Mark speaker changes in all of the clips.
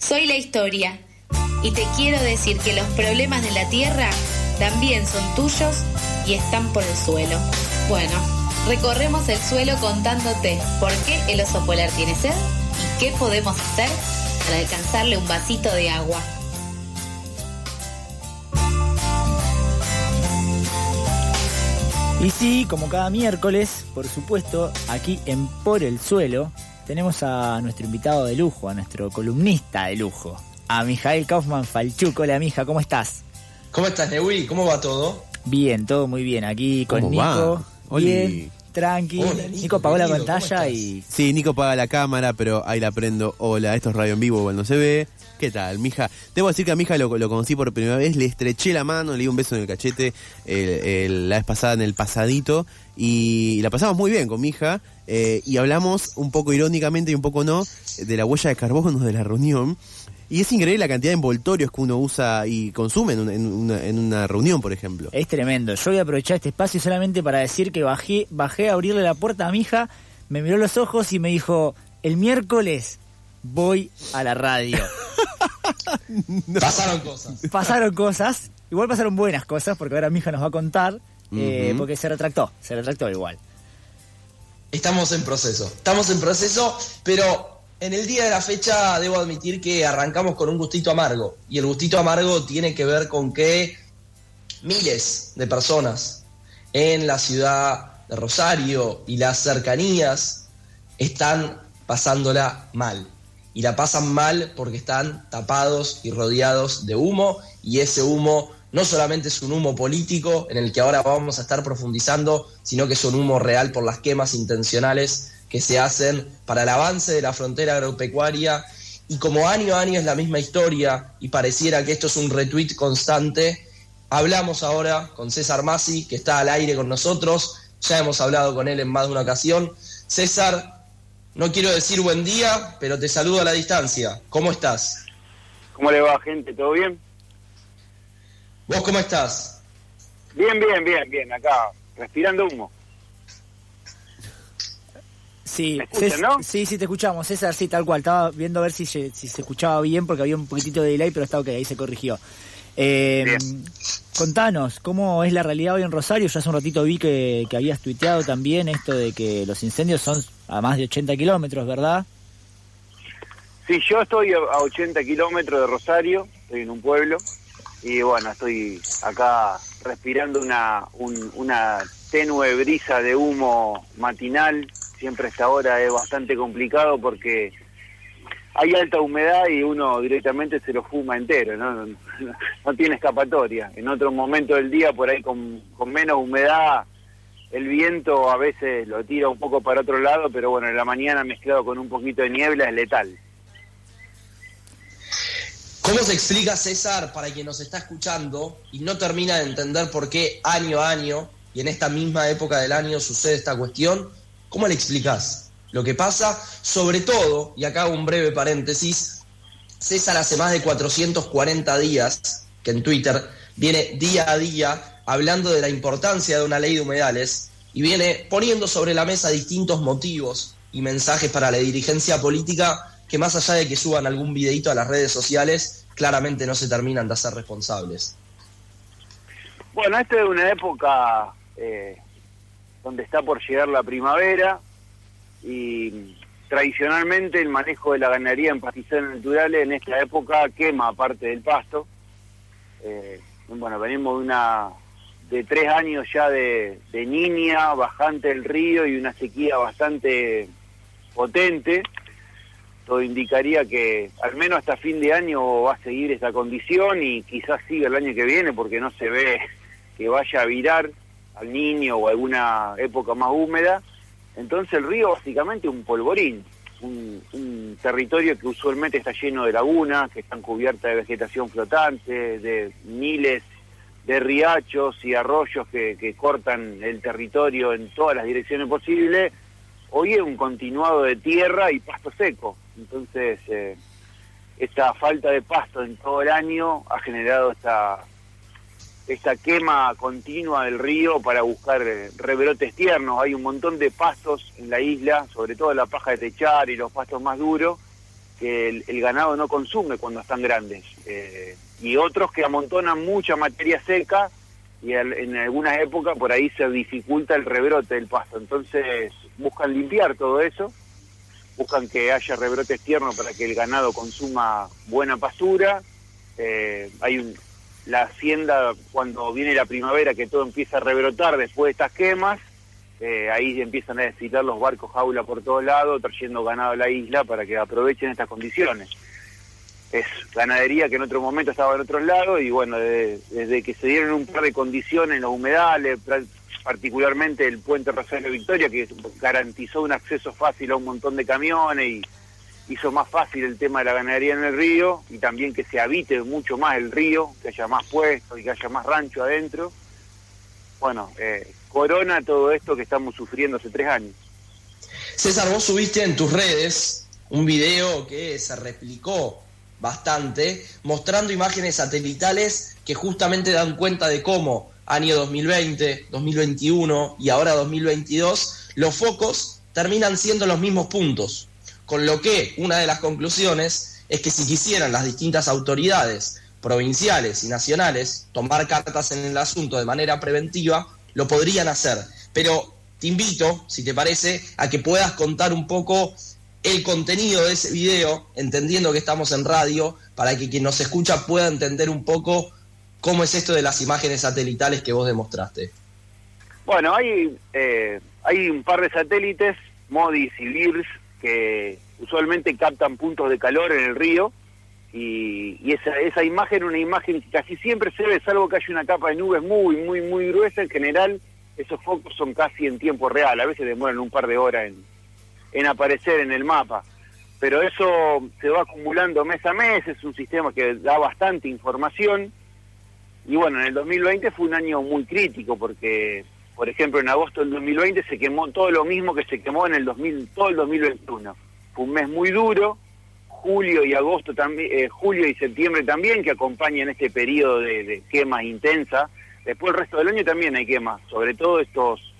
Speaker 1: Soy la historia y te quiero decir que los problemas de la tierra también son tuyos y están por el suelo. Bueno, recorremos el suelo contándote por qué el oso polar tiene sed y qué podemos hacer para alcanzarle un vasito de agua.
Speaker 2: Y sí, como cada miércoles, por supuesto, aquí en Por el Suelo, tenemos a nuestro invitado de lujo, a nuestro columnista de lujo, a Mijael Kaufman Falchuco. Hola, mija, ¿cómo estás?
Speaker 3: ¿Cómo estás, Neui? ¿Cómo va todo?
Speaker 2: Bien, todo muy bien. Aquí con
Speaker 4: ¿Cómo
Speaker 2: Nico.
Speaker 4: va?
Speaker 2: Bien, tranqui.
Speaker 3: Hola,
Speaker 2: Nico,
Speaker 3: Nico,
Speaker 2: apagó la
Speaker 3: querido, ¿cómo
Speaker 2: pantalla y.
Speaker 4: Sí, Nico paga la cámara, pero ahí la prendo. Hola, esto es radio en vivo, cuando se ve. ¿Qué tal, mija? Debo decir que a mi hija lo, lo conocí por primera vez, le estreché la mano, le di un beso en el cachete el- el- la vez pasada en el pasadito y la pasamos muy bien con mi hija eh, y hablamos un poco irónicamente y un poco no de la huella de carbono de la reunión. Y es increíble la cantidad de envoltorios que uno usa y consume en, un- en una, en una reunión, por ejemplo.
Speaker 2: Es tremendo. Yo voy a aprovechar este espacio solamente para decir que bajé, bajé a abrirle la puerta a mi hija, me miró los ojos y me dijo: El miércoles voy a la radio.
Speaker 3: Pasaron cosas.
Speaker 2: pasaron cosas, igual pasaron buenas cosas, porque ahora mi hija nos va a contar, eh, porque se retractó, se retractó igual.
Speaker 3: Estamos en proceso. Estamos en proceso, pero en el día de la fecha debo admitir que arrancamos con un gustito amargo. Y el gustito amargo tiene que ver con que miles de personas en la ciudad de Rosario y las cercanías están pasándola mal. Y la pasan mal porque están tapados y rodeados de humo y ese humo no solamente es un humo político en el que ahora vamos a estar profundizando, sino que es un humo real por las quemas intencionales que se hacen para el avance de la frontera agropecuaria y como año a año es la misma historia y pareciera que esto es un retweet constante, hablamos ahora con César Masi, que está al aire con nosotros, ya hemos hablado con él en más de una ocasión. César, no quiero decir buen día, pero te saludo a la distancia. ¿Cómo estás?
Speaker 5: ¿Cómo le va, gente? ¿Todo bien?
Speaker 3: ¿Vos cómo estás?
Speaker 5: Bien, bien, bien, bien. Acá, respirando humo.
Speaker 2: Sí,
Speaker 5: ¿Me escuchan, no?
Speaker 2: sí, sí, te escuchamos, César, sí, tal cual. Estaba viendo a ver si se, si se escuchaba bien porque había un poquitito de delay, pero está ok, ahí se corrigió. Eh, contanos, ¿cómo es la realidad hoy en Rosario? Yo hace un ratito vi que, que habías tuiteado también esto de que los incendios son a más de 80 kilómetros, ¿verdad?
Speaker 5: Sí, yo estoy a a 80 kilómetros de Rosario, estoy en un pueblo, y bueno, estoy acá respirando una, un- una tenue brisa de humo matinal. Siempre esta hora es bastante complicado porque hay alta humedad y uno directamente se lo fuma entero, ¿no? No, no tiene escapatoria. En otro momento del día, por ahí con, con menos humedad, el viento a veces lo tira un poco para otro lado, pero bueno, en la mañana mezclado con un poquito de niebla es letal.
Speaker 3: ¿Cómo se explica, César, para quien nos está escuchando y no termina de entender por qué año a año y en esta misma época del año sucede esta cuestión? ¿Cómo le explicás lo que pasa? Sobre todo, y acá un breve paréntesis, César hace más de 440 días que en Twitter viene día a día hablando de la importancia de una ley de humedales y viene poniendo sobre la mesa distintos motivos y mensajes para la dirigencia política que más allá de que suban algún videito a las redes sociales, claramente no se terminan de hacer responsables.
Speaker 5: Bueno, esta es una época eh, donde está por llegar la primavera y tradicionalmente el manejo de la ganadería en pastizales naturales en esta época quema parte del pasto. Eh, bueno, venimos de una de tres años ya de, de niña, bajante del río y una sequía bastante potente. Indicaría que al menos hasta fin de año va a seguir esta condición y quizás siga el año que viene porque no se ve que vaya a virar al niño o alguna época más húmeda. Entonces el río básicamente un polvorín, un, territorio que usualmente está lleno de lagunas, que están cubiertas de vegetación flotante, de miles de riachos y arroyos que cortan el territorio en todas las direcciones posibles. Hoy es un continuado de tierra y pasto seco. Entonces, eh, esta falta de pasto en todo el año ha generado esta esta quema continua del río para buscar eh, rebrotes tiernos. Hay un montón de pastos en la isla, sobre todo la paja de techar y los pastos más duros, que el, ganado no consume cuando están grandes. Eh, y otros que amontonan mucha materia seca y en algunas épocas por ahí se dificulta el rebrote del pasto. Entonces buscan limpiar todo eso, buscan que haya rebrotes tiernos para que el ganado consuma buena pastura. Eh, hay un, la hacienda cuando viene la primavera que todo empieza a rebrotar después de estas quemas, eh, ahí empiezan a necesitar los barcos jaula por todos lados, trayendo ganado a la isla para que aprovechen estas condiciones es ganadería que en otro momento estaba en otros lados y bueno, desde, que se dieron un par de condiciones los humedales, particularmente el puente Rosario Victoria, que garantizó un acceso fácil a un montón de camiones y hizo más fácil el tema de la ganadería en el río y también que se habite mucho más el río, que haya más puestos y que haya más rancho adentro. Bueno, eh, corona todo esto que estamos sufriendo hace tres años.
Speaker 3: César, vos subiste en tus redes un video que se replicó bastante, mostrando imágenes satelitales que justamente dan cuenta de cómo año 2020, 2021 y ahora 2022, los focos terminan siendo los mismos puntos. Con lo que una de las conclusiones es que si quisieran las distintas autoridades provinciales y nacionales tomar cartas en el asunto de manera preventiva, lo podrían hacer. Pero te invito, si te parece, a que puedas contar un poco el contenido de ese video, entendiendo que estamos en radio, para que quien nos escucha pueda entender un poco cómo es esto de las imágenes satelitales que vos demostraste.
Speaker 5: Bueno, hay, eh, hay un par de satélites, MODIS y LIRS, que usualmente captan puntos de calor en el río, y, esa, esa imagen, una imagen que casi siempre se ve, salvo que haya una capa de nubes muy, muy, muy gruesa, en general esos focos son casi en tiempo real, a veces demoran un par de horas en, en aparecer en el mapa. Pero eso se va acumulando mes a mes, es un sistema que da bastante información. Y bueno, en el 2020 fue un año muy crítico porque, por ejemplo, en agosto del 2020 se quemó todo lo mismo que se quemó en el 2000, todo el 2021. Fue un mes muy duro, julio y agosto también, eh, julio y septiembre también, que acompañan este periodo de, de quemas intensa. Después el resto del año también hay quemas, sobre todo estos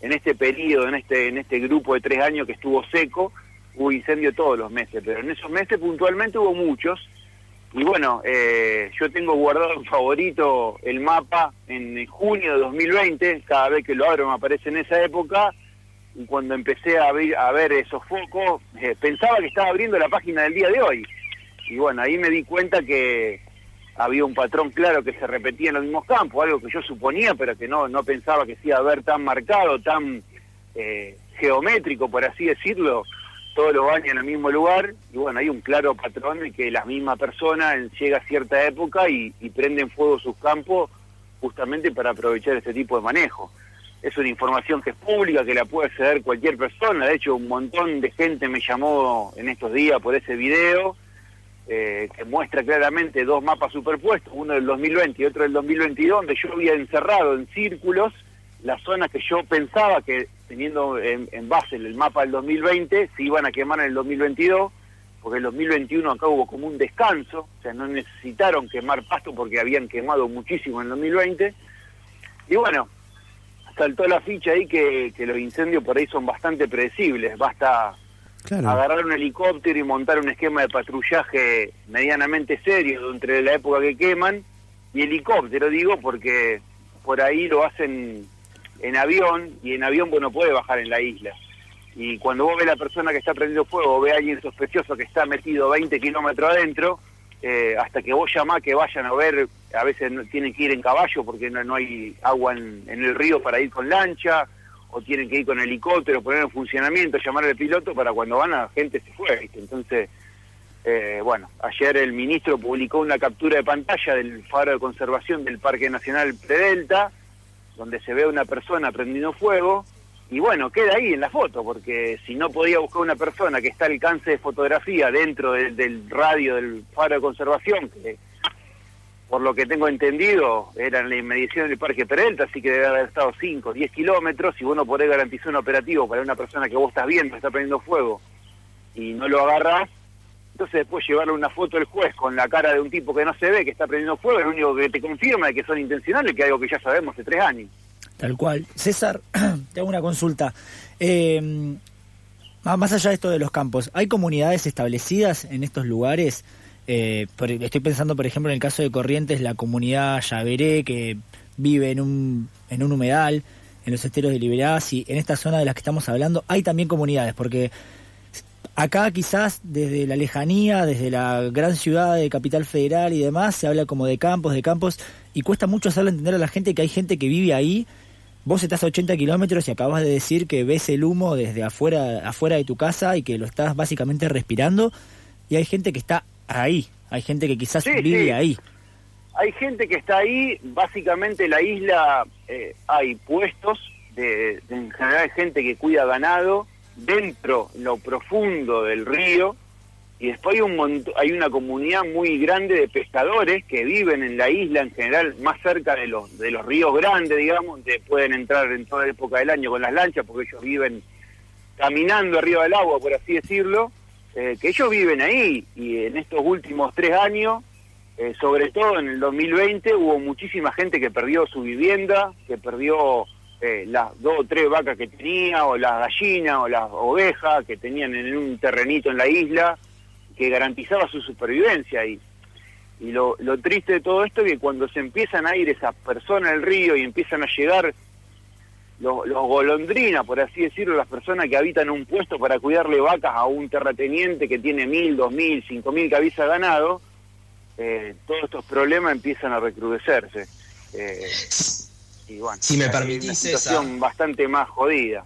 Speaker 5: en este periodo, en este, en este grupo de tres años que estuvo seco, hubo incendio todos los meses, pero en esos meses puntualmente hubo muchos. Y bueno, eh, yo tengo guardado en favorito el mapa en junio de 2020, cada vez que lo abro me aparece en esa época, y cuando empecé a ver, a ver esos focos, eh, pensaba que estaba abriendo la página del día de hoy. Y bueno, ahí me di cuenta que, había un patrón claro que se repetía en los mismos campos, algo que yo suponía, pero que no, no pensaba que se iba a ver tan marcado, tan eh, geométrico, por así decirlo, todos los años en el mismo lugar. Y bueno, hay un claro patrón de que la misma persona llega a cierta época y, y prenden fuego sus campos justamente para aprovechar este tipo de manejo. Es una información que es pública, que la puede acceder cualquier persona. De hecho, un montón de gente me llamó en estos días por ese video eh, que muestra claramente dos mapas superpuestos, uno del 2020 y otro del 2022, donde yo había encerrado en círculos las zonas que yo pensaba que, teniendo en, base el mapa del 2020, se iban a quemar en el 2022, porque en el 2021 acá hubo como un descanso, o sea, no necesitaron quemar pasto porque habían quemado muchísimo en el 2020. Y bueno, saltó la ficha ahí que, que los incendios por ahí son bastante predecibles, basta agarrar un helicóptero y montar un esquema de patrullaje medianamente serio entre la época que queman y helicóptero, digo, porque por ahí lo hacen en avión y en avión vos no puede bajar en la isla. Y cuando vos ves la persona que está prendiendo fuego o ve a alguien sospechoso que está metido 20 kilómetros adentro, eh, hasta que vos llamás que vayan a ver, a veces tienen que ir en caballo porque no, hay agua en el río para ir con lancha, o tienen que ir con helicóptero, poner en funcionamiento, llamar al piloto para cuando van la gente se fue. Entonces, eh, bueno, ayer el ministro publicó una captura de pantalla del faro de conservación del Parque Nacional Predelta, donde se ve a una persona prendiendo fuego, y bueno, queda ahí en la foto, porque si no podía buscar una persona que está al alcance de fotografía dentro del radio del faro de conservación, que por lo que tengo entendido, era en la inmediación del Parque Peralta, así que debe haber estado 5, 10 kilómetros, y vos no podés garantizar un operativo para una persona que vos estás viendo, está prendiendo fuego, y no lo agarrás, entonces después llevarle una foto al juez con la cara de un tipo que no se ve, que está prendiendo fuego, es lo único que te confirma de que son intencionales, que es algo que ya sabemos hace tres años.
Speaker 2: Tal cual. César, te hago una consulta. Eh, Más allá de esto de los campos, ¿hay comunidades establecidas en estos lugares? Eh, estoy pensando, por ejemplo, en el caso de Corrientes, la comunidad Yaveré, que vive en un, en un humedal, en los esteros de Liberás y en esta zona de las que estamos hablando, hay también comunidades, porque acá quizás desde la lejanía, desde la gran ciudad de Capital Federal y demás, se habla como de campos, de campos, y cuesta mucho hacerle entender a la gente que hay gente que vive ahí. Vos estás a 80 kilómetros y acabas de decir que ves el humo desde afuera, afuera de tu casa y que lo estás básicamente respirando, y hay gente que está ahí, hay gente que quizás vive ahí.
Speaker 5: Hay gente que está ahí, básicamente la isla eh, hay puestos, de, en general hay gente que cuida ganado, dentro, en lo profundo del río, y después hay, un hay una comunidad muy grande de pescadores que viven en la isla en general, más cerca de los, de los ríos grandes, digamos, donde pueden entrar en toda época del año con las lanchas, porque ellos viven caminando arriba del agua, por así decirlo, eh, que ellos viven ahí, y en estos últimos tres años, eh, sobre todo en el 2020, hubo muchísima gente que perdió su vivienda, que perdió eh, las dos o tres vacas que tenía, o las gallinas, o las ovejas que tenían en un terrenito en la isla, que garantizaba su supervivencia. Y, y lo, lo triste de todo esto es que cuando se empiezan a ir esas personas al río y empiezan a llegar los, golondrinas, por así decirlo, las personas que habitan un puesto para cuidarle vacas a un terrateniente que tiene mil, dos mil, cinco mil cabezas ganado, eh, todos estos problemas empiezan a recrudecerse. Eh,
Speaker 3: y bueno, si me permitís, una
Speaker 5: situación bastante más jodida.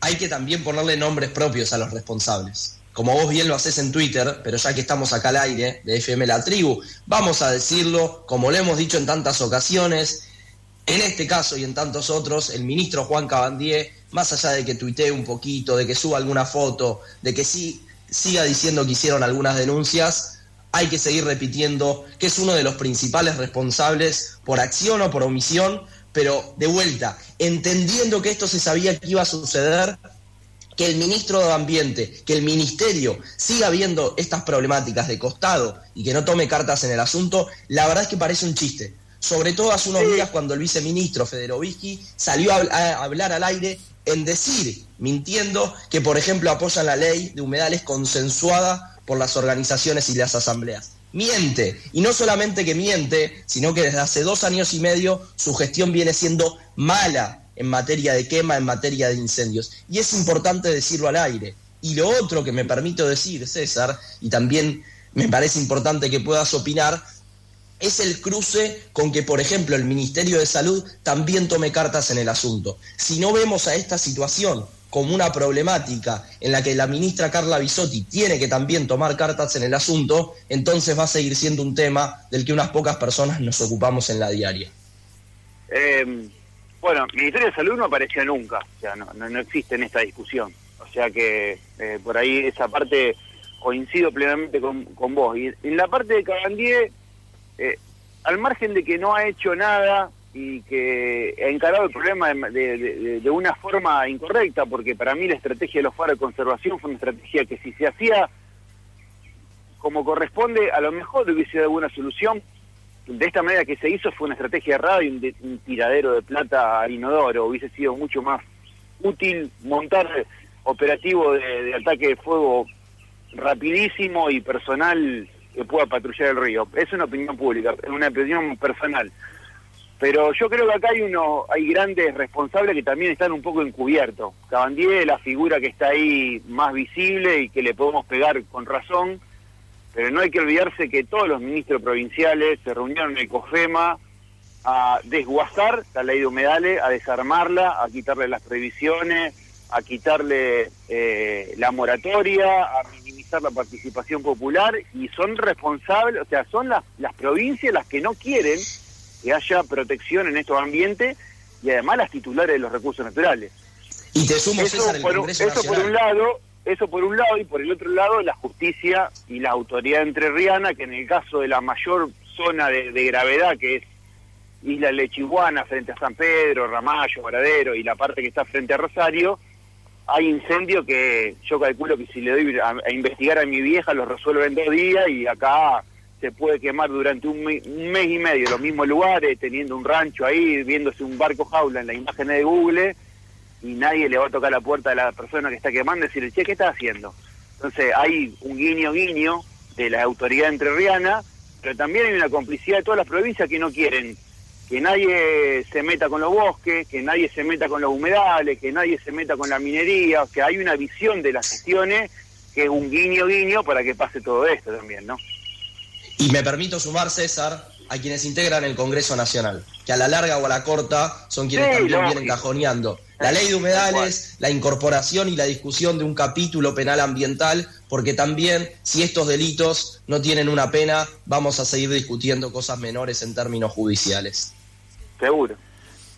Speaker 3: Hay que también ponerle nombres propios a los responsables como vos bien lo haces en Twitter, pero ya que estamos acá al aire de FM La Tribu, vamos a decirlo, como lo hemos dicho en tantas ocasiones, en este caso y en tantos otros, el ministro Juan Cabandier, más allá de que tuitee un poquito, de que suba alguna foto, de que sí siga diciendo que hicieron algunas denuncias, hay que seguir repitiendo que es uno de los principales responsables por acción o por omisión, pero de vuelta, entendiendo que esto se sabía que iba a suceder, que el ministro de Ambiente, que el ministerio siga viendo estas problemáticas de costado y que no tome cartas en el asunto, la verdad es que parece un chiste. Sobre todo hace unos días cuando el viceministro Federovisky salió a, hablar al aire en decir, mintiendo, que por ejemplo apoyan la ley de humedales consensuada por las organizaciones y las asambleas. Miente, y no solamente que miente, sino que desde hace dos años y medio su gestión viene siendo mala en materia de quema, en materia de incendios. Y es importante decirlo al aire. Y lo otro que me permito decir, César, y también me parece importante que puedas opinar, es el cruce con que, por ejemplo, el Ministerio de Salud también tome cartas en el asunto. Si no vemos a esta situación como una problemática en la que la ministra Carla Bisotti tiene que también tomar cartas en el asunto, entonces va a seguir siendo un tema del que unas pocas personas nos ocupamos en la diaria.
Speaker 5: Eh, bueno, Ministerio de Salud no apareció nunca, o sea, no, existe en esta discusión. O sea que eh, por ahí esa parte coincido plenamente con, vos. Y en la parte de Cabandier, eh, al margen de que no ha hecho nada y que ha encarado el problema de, de, una forma incorrecta, porque para mí la estrategia de los faros de conservación fue una estrategia que si se hacía como corresponde, a lo mejor hubiese dado alguna solución, de esta manera que se hizo fue una estrategia errada y un, tiradero de plata al inodoro. Hubiese sido mucho más útil montar operativo de, ataque de fuego rapidísimo y personal que pueda patrullar el río. Es una opinión pública, es una opinión personal. Pero yo creo que acá hay uno, hay grandes responsables que también están un poco encubiertos. Cabandier, la figura que está ahí más visible y que le podemos pegar con razón, pero no hay que olvidarse que todos los ministros provinciales se reunieron en el a desguazar la ley de humedales, a desarmarla, a quitarle las previsiones, a quitarle eh, la moratoria, a minimizar la participación popular y son responsables, o sea, son las, las provincias las que no quieren que haya protección en estos ambientes y además las titulares de los recursos naturales.
Speaker 3: Y te sumo,
Speaker 5: eso, por, eso por un lado, eso por un lado, y por el otro lado, la justicia y la autoridad entrerriana, que en el caso de la mayor zona de, gravedad, que es Isla Lechihuana, frente a San Pedro, Ramallo, Varadero, y la parte que está frente a Rosario, hay incendios que yo calculo que si le doy a, investigar a mi vieja los resuelvo en dos días y acá se puede quemar durante un, mes y medio los mismos lugares, teniendo un rancho ahí, viéndose un barco jaula en la imagen de Google, y nadie le va a tocar la puerta a la persona que está quemando y decirle, che, ¿qué estás haciendo? Entonces hay un guiño guiño de la autoridad entrerriana, pero también hay una complicidad de todas las provincias que no quieren que nadie se meta con los bosques, que nadie se meta con los humedales, que nadie se meta con la minería, o sea, hay una visión de las gestiones que es un guiño guiño para que pase todo esto también, ¿no?
Speaker 3: Y me permito sumar, César, a quienes integran el Congreso Nacional, que a la larga o a la corta son quienes
Speaker 5: Sí,
Speaker 3: también vienen cajoneando la ley de humedales, la incorporación y la discusión de un capítulo penal ambiental, porque también si estos delitos no tienen una pena, vamos a seguir discutiendo cosas menores en términos judiciales.
Speaker 5: Seguro.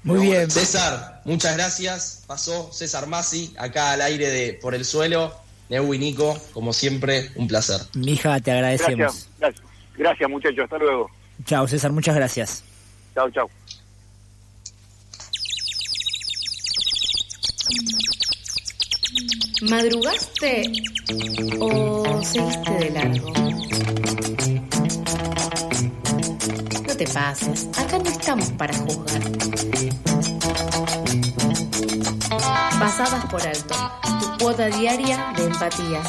Speaker 2: Muy bien.
Speaker 3: César, muchas gracias. Pasó César Masi, acá al aire de Por el Suelo. Neu y Nico, como siempre, un placer.
Speaker 2: Mija, te agradecemos.
Speaker 5: Gracias, gracias. Gracias, muchachos. Hasta luego.
Speaker 2: Chao, César, muchas gracias.
Speaker 5: Chao, chao.
Speaker 1: ¿Madrugaste o seguiste de largo? No te pases, acá no estamos para juzgar. Pasadas por alto, tu cuota diaria de empatía.